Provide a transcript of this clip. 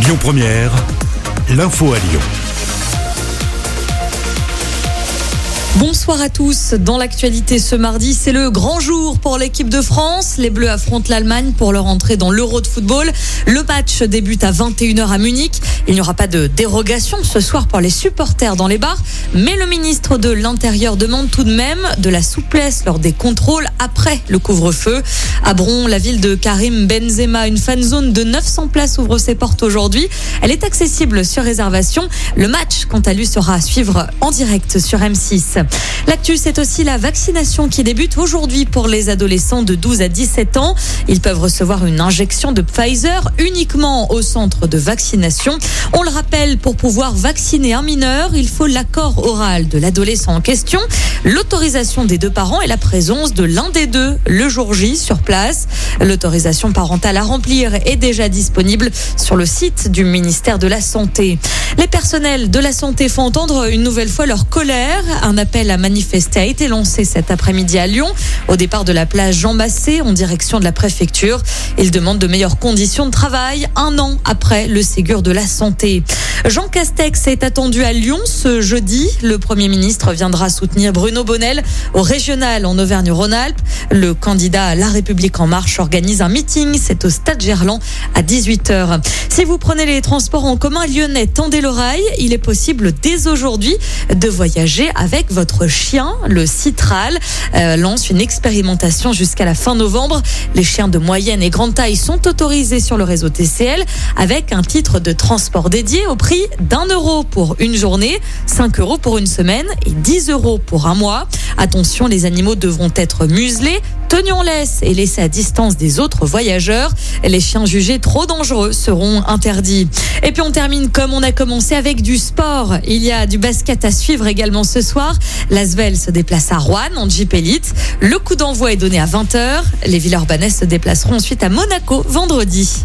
Lyon Première, l'info à Lyon. Bonsoir à tous. Dans l'actualité ce mardi, c'est le grand jour pour l'équipe de France. Les Bleus affrontent l'Allemagne pour leur entrée dans l'Euro de football. Le match débute à 21h à Munich. Il n'y aura pas de dérogation ce soir pour les supporters dans les bars, mais le ministre de l'Intérieur demande tout de même de la souplesse lors des contrôles après le couvre-feu. À Bron, la ville de Karim Benzema, une fan zone de 900 places ouvre ses portes aujourd'hui. Elle est accessible sur réservation. Le match, quant à lui, sera à suivre en direct sur M6. L'actu, c'est aussi la vaccination qui débute aujourd'hui pour les adolescents de 12 à 17 ans. Ils peuvent recevoir une injection de Pfizer uniquement au centre de vaccination. On le rappelle, pour pouvoir vacciner un mineur, il faut l'accord oral de l'adolescent en question, l'autorisation des deux parents et la présence de l'un des deux le jour J sur place. L'autorisation parentale à remplir est déjà disponible sur le site du ministère de la Santé. Les personnels de la santé font entendre une nouvelle fois leur colère. Un appel à manifester a été lancé cet après-midi à Lyon, au départ de la plage Jean Massé, en direction de la préfecture. Ils demandent de meilleures conditions de travail un an après le Ségur de la santé santé. Jean Castex est attendu à Lyon ce jeudi. Le Premier ministre viendra soutenir Bruno Bonnel au régional en Auvergne-Rhône-Alpes. Le candidat à La République en marche organise un meeting. C'est au Stade Gerland à 18h. Si vous prenez les transports en commun lyonnais, tendez l'oreille. Il est possible dès aujourd'hui de voyager avec votre chien. Le Citral euh, lance une expérimentation jusqu'à la fin novembre. Les chiens de moyenne et grande taille sont autorisés sur le réseau TCL avec un titre de transport dédié au prix d'un euro pour une journée, 5 euros pour une semaine et 10 euros pour un mois. Attention, les animaux devront être muselés, tenus en laisse et laissés à distance des autres voyageurs. Les chiens jugés trop dangereux seront interdits. Et puis on termine comme on a commencé avec du sport. Il y a du basket à suivre également ce soir. L'Asvel se déplace à Rouen en Jeep. Le coup d'envoi est donné à 20h. Les Villeurbanais se déplaceront ensuite à Monaco vendredi.